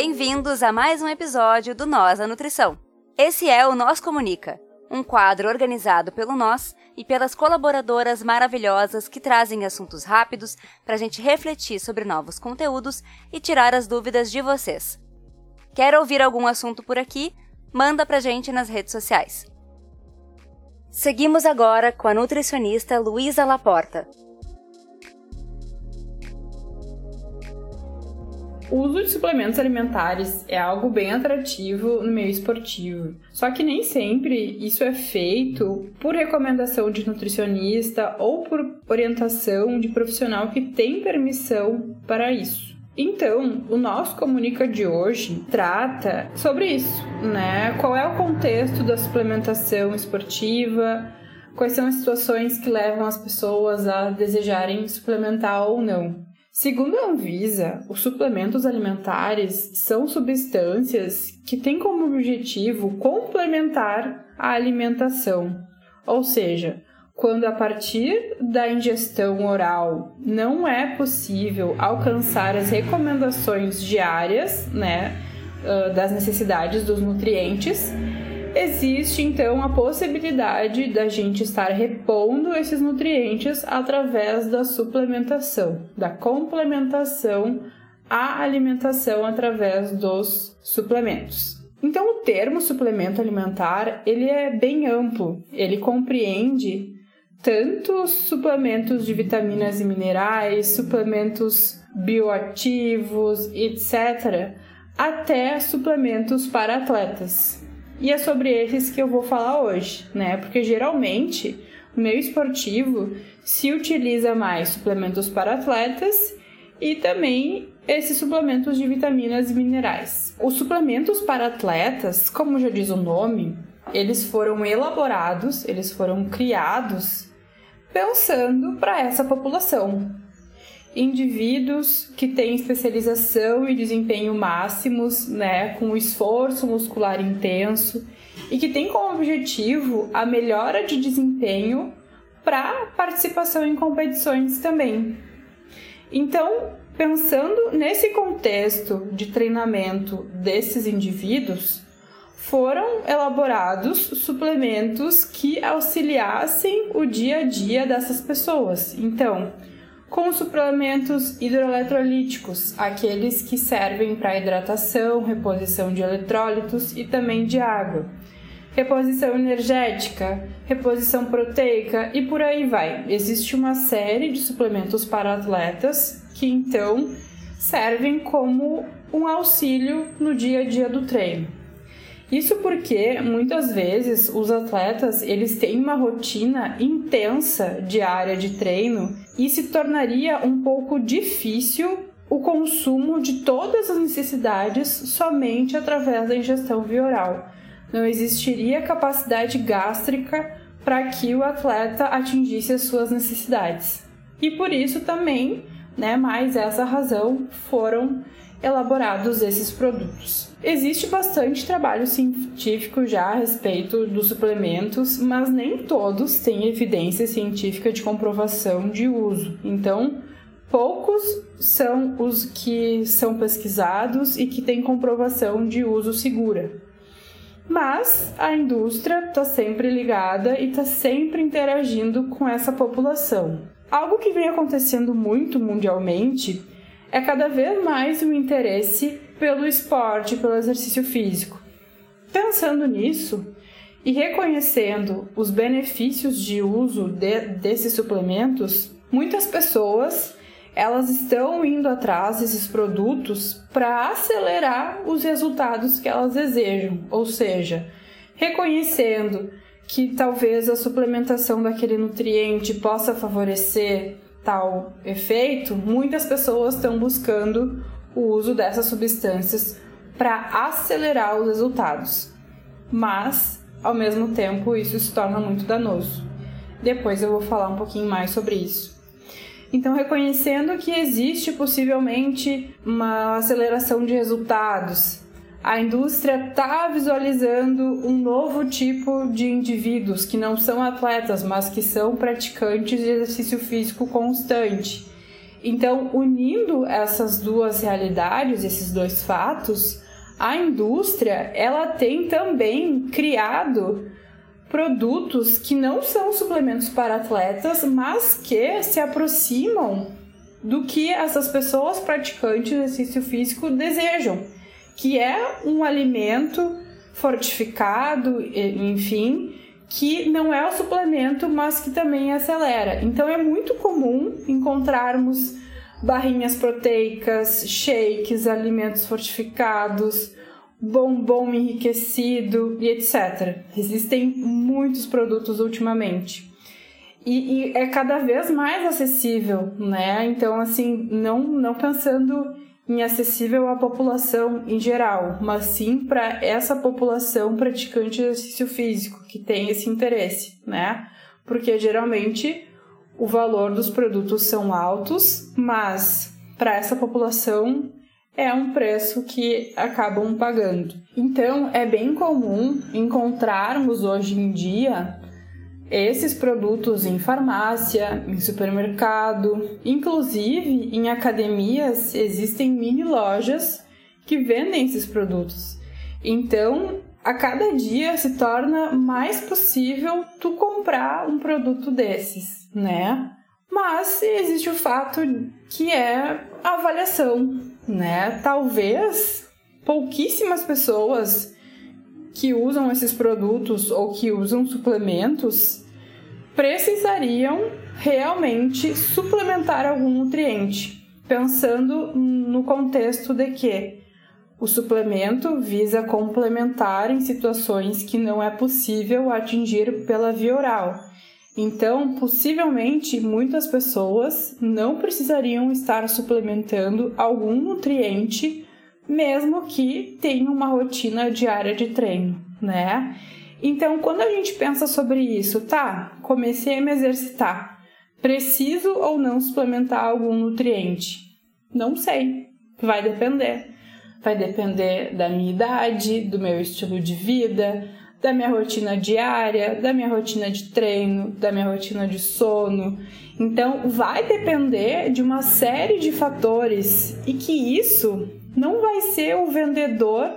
Bem-vindos a mais um episódio do Nós a Nutrição. Esse é o Nós Comunica, um quadro organizado pelo Nós e pelas colaboradoras maravilhosas que trazem assuntos rápidos para a gente refletir sobre novos conteúdos e tirar as dúvidas de vocês. Quer ouvir algum assunto por aqui? Manda pra gente nas redes sociais. Seguimos agora com a nutricionista Luísa Laporta. O uso de suplementos alimentares é algo bem atrativo no meio esportivo. Só que nem sempre isso é feito por recomendação de nutricionista ou por orientação de profissional que tem permissão para isso. Então, o nosso Comunica de hoje trata sobre isso, né? Qual é o contexto da suplementação esportiva, quais são as situações que levam as pessoas a desejarem suplementar ou não. Segundo a Anvisa, os suplementos alimentares são substâncias que têm como objetivo complementar a alimentação, ou seja, quando a partir da ingestão oral não é possível alcançar as recomendações diárias, né, das necessidades dos nutrientes, Existe então a possibilidade da gente estar repondo esses nutrientes através da suplementação, da complementação à alimentação através dos suplementos. Então o termo suplemento alimentar, ele é bem amplo. Ele compreende tanto suplementos de vitaminas e minerais, suplementos bioativos, etc., até suplementos para atletas. E é sobre esses que eu vou falar hoje, né? Porque geralmente no meio esportivo se utiliza mais suplementos para atletas e também esses suplementos de vitaminas e minerais. Os suplementos para atletas, como já diz o nome, eles foram elaborados, eles foram criados pensando para essa população, indivíduos que têm especialização e desempenho máximos, né, com esforço muscular intenso e que têm como objetivo a melhora de desempenho para participação em competições também. Então, pensando nesse contexto de treinamento desses indivíduos, foram elaborados suplementos que auxiliassem o dia a dia dessas pessoas. Então, com suplementos hidroeletrolíticos, aqueles que servem para hidratação, reposição de eletrólitos e também de água, reposição energética, reposição proteica e por aí vai. Existe uma série de suplementos para atletas que então servem como um auxílio no dia a dia do treino. Isso porque muitas vezes os atletas eles têm uma rotina intensa diária de treino e se tornaria um pouco difícil o consumo de todas as necessidades somente através da ingestão via oral. Não existiria capacidade gástrica para que o atleta atingisse as suas necessidades. E por isso também, né, mais essa razão, foram elaborados esses produtos. Existe bastante trabalho científico já a respeito dos suplementos, mas nem todos têm evidência científica de comprovação de uso. Então, poucos são os que são pesquisados e que têm comprovação de uso segura. Mas a indústria está sempre ligada e está sempre interagindo com essa população. Algo que vem acontecendo muito mundialmente é cada vez mais o interesse pelo esporte, pelo exercício físico. Pensando nisso e reconhecendo os benefícios de uso de, desses suplementos, muitas pessoas elas estão indo atrás desses produtos para acelerar os resultados que elas desejam, ou seja, reconhecendo que talvez a suplementação daquele nutriente possa favorecer tal efeito, muitas pessoas estão buscando o uso dessas substâncias para acelerar os resultados. Mas, ao mesmo tempo, isso se torna muito danoso. Depois eu vou falar um pouquinho mais sobre isso. Então, reconhecendo que existe possivelmente uma aceleração de resultados, a indústria está visualizando um novo tipo de indivíduos que não são atletas, mas que são praticantes de exercício físico constante. Então, unindo essas duas realidades, esses dois fatos, a indústria ela tem também criado produtos que não são suplementos para atletas, mas que se aproximam do que essas pessoas praticantes de exercício físico desejam, que é um alimento fortificado, enfim, que não é o suplemento, mas que também acelera. Então é muito comum encontrarmos barrinhas proteicas, shakes, alimentos fortificados, bombom enriquecido e etc. Existem muitos produtos ultimamente. E, e, é cada vez mais acessível, né? Então, assim, não, não pensando em acessível à população em geral, mas sim para essa população praticante de exercício físico que tem esse interesse, né? Porque geralmente o valor dos produtos são altos, mas para essa população é um preço que acabam pagando. Então, é bem comum encontrarmos hoje em dia esses produtos em farmácia, em supermercado, inclusive em academias existem mini lojas que vendem esses produtos. Então, a cada dia se torna mais possível tu comprar um produto desses, né? Mas existe o fato que é a avaliação, né? Talvez pouquíssimas pessoas que usam esses produtos ou que usam suplementos precisariam realmente suplementar algum nutriente, pensando no contexto de que o suplemento visa complementar em situações que não é possível atingir pela via oral. Então, possivelmente, muitas pessoas não precisariam estar suplementando algum nutriente, mesmo que tenham uma rotina diária de treino, né? Então, quando a gente pensa sobre isso, tá, comecei a me exercitar, preciso ou não suplementar algum nutriente? Não sei, vai depender. Vai depender da minha idade, do meu estilo de vida, da minha rotina diária, da minha rotina de treino, da minha rotina de sono. Então, vai depender de uma série de fatores e que isso não vai ser o vendedor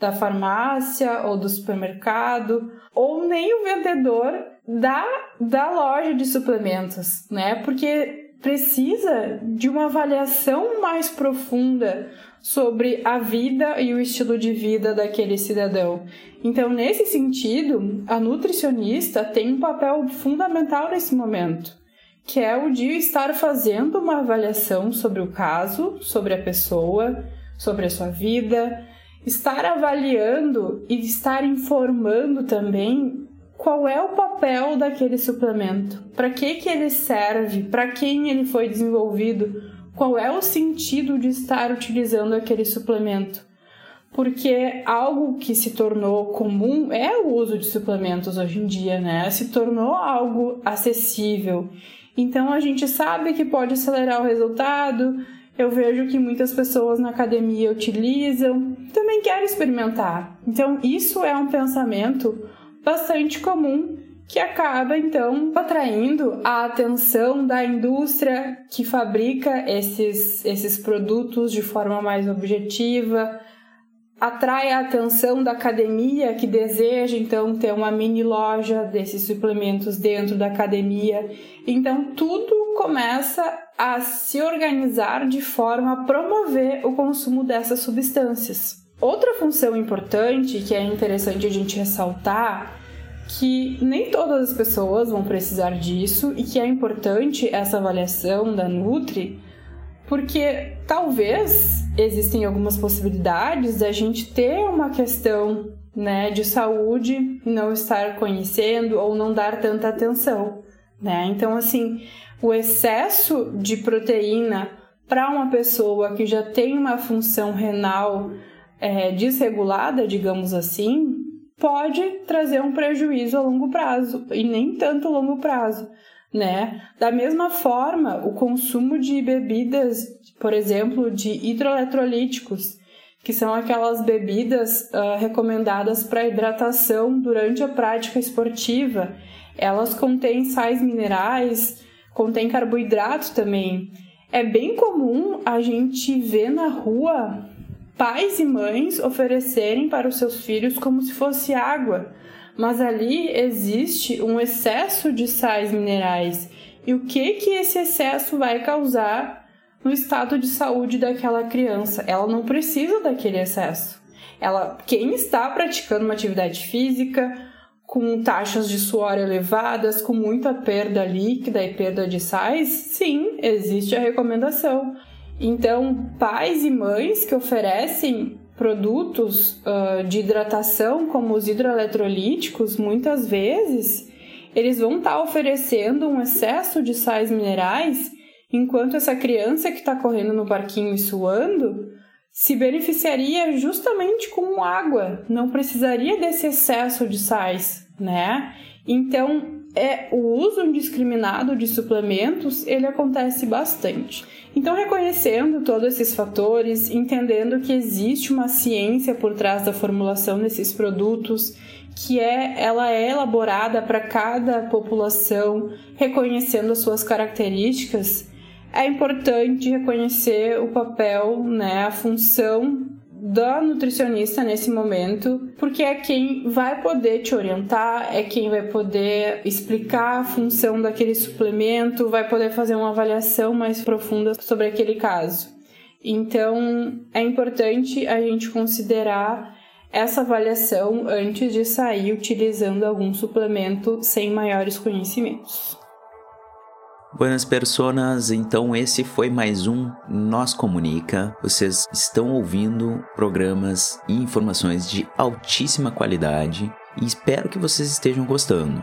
da farmácia ou do supermercado ou nem o vendedor da, da loja de suplementos, né? Porque precisa de uma avaliação mais profunda sobre a vida e o estilo de vida daquele cidadão. Então, nesse sentido, a nutricionista tem um papel fundamental nesse momento, que é o de estar fazendo uma avaliação sobre o caso, sobre a pessoa, sobre a sua vida, estar avaliando e estar informando também qual é o papel daquele suplemento, para que que ele serve, para quem ele foi desenvolvido, qual é o sentido de estar utilizando aquele suplemento. Porque algo que se tornou comum é o uso de suplementos hoje em dia, né? Se tornou algo acessível. Então a gente sabe que pode acelerar o resultado, eu vejo que muitas pessoas na academia utilizam, também quero experimentar. Então, isso é um pensamento bastante comum que acaba então atraindo a atenção da indústria que fabrica esses, esses produtos de forma mais objetiva, atrai a atenção da academia que deseja então ter uma mini loja desses suplementos dentro da academia. Então tudo começa a se organizar de forma a promover o consumo dessas substâncias. Outra função importante que é interessante a gente ressaltar que nem todas as pessoas vão precisar disso e que é importante essa avaliação da Nutri, porque talvez existem algumas possibilidades da gente ter uma questão né, de saúde não estar conhecendo ou não dar tanta atenção, né? Então, assim, o excesso de proteína para uma pessoa que já tem uma função renal é, desregulada, digamos assim, pode trazer um prejuízo a longo prazo e nem tanto a longo prazo, né? Da mesma forma, o consumo de bebidas, por exemplo, de hidroeletrolíticos, que são aquelas bebidas uh, recomendadas para hidratação durante a prática esportiva, elas contêm sais minerais, contêm carboidratos também. É bem comum a gente ver na rua pais e mães oferecerem para os seus filhos como se fosse água, mas ali existe um excesso de sais minerais. E o que que esse excesso vai causar no estado de saúde daquela criança? Ela não precisa daquele excesso. Ela, quem está praticando uma atividade física, com taxas de suor elevadas, com muita perda líquida e perda de sais, sim, existe a recomendação. Então, pais e mães que oferecem produtos uh, de hidratação, como os hidroeletrolíticos, muitas vezes eles vão estar tá oferecendo um excesso de sais minerais, enquanto essa criança que está correndo no parquinho e suando se beneficiaria justamente com água, não precisaria desse excesso de sais, né? Então, é o uso indiscriminado de suplementos, ele acontece bastante. Então, reconhecendo todos esses fatores, entendendo que existe uma ciência por trás da formulação desses produtos, que é ela é elaborada para cada população, reconhecendo as suas características, é importante reconhecer o papel, né, a função da nutricionista nesse momento, porque é quem vai poder te orientar, é quem vai poder explicar a função daquele suplemento, vai poder fazer uma avaliação mais profunda sobre aquele caso. Então, é importante a gente considerar essa avaliação antes de sair utilizando algum suplemento sem maiores conhecimentos. Buenas personas, então esse foi mais um Nós Comunica. Vocês estão ouvindo programas e informações de altíssima qualidade e espero que vocês estejam gostando.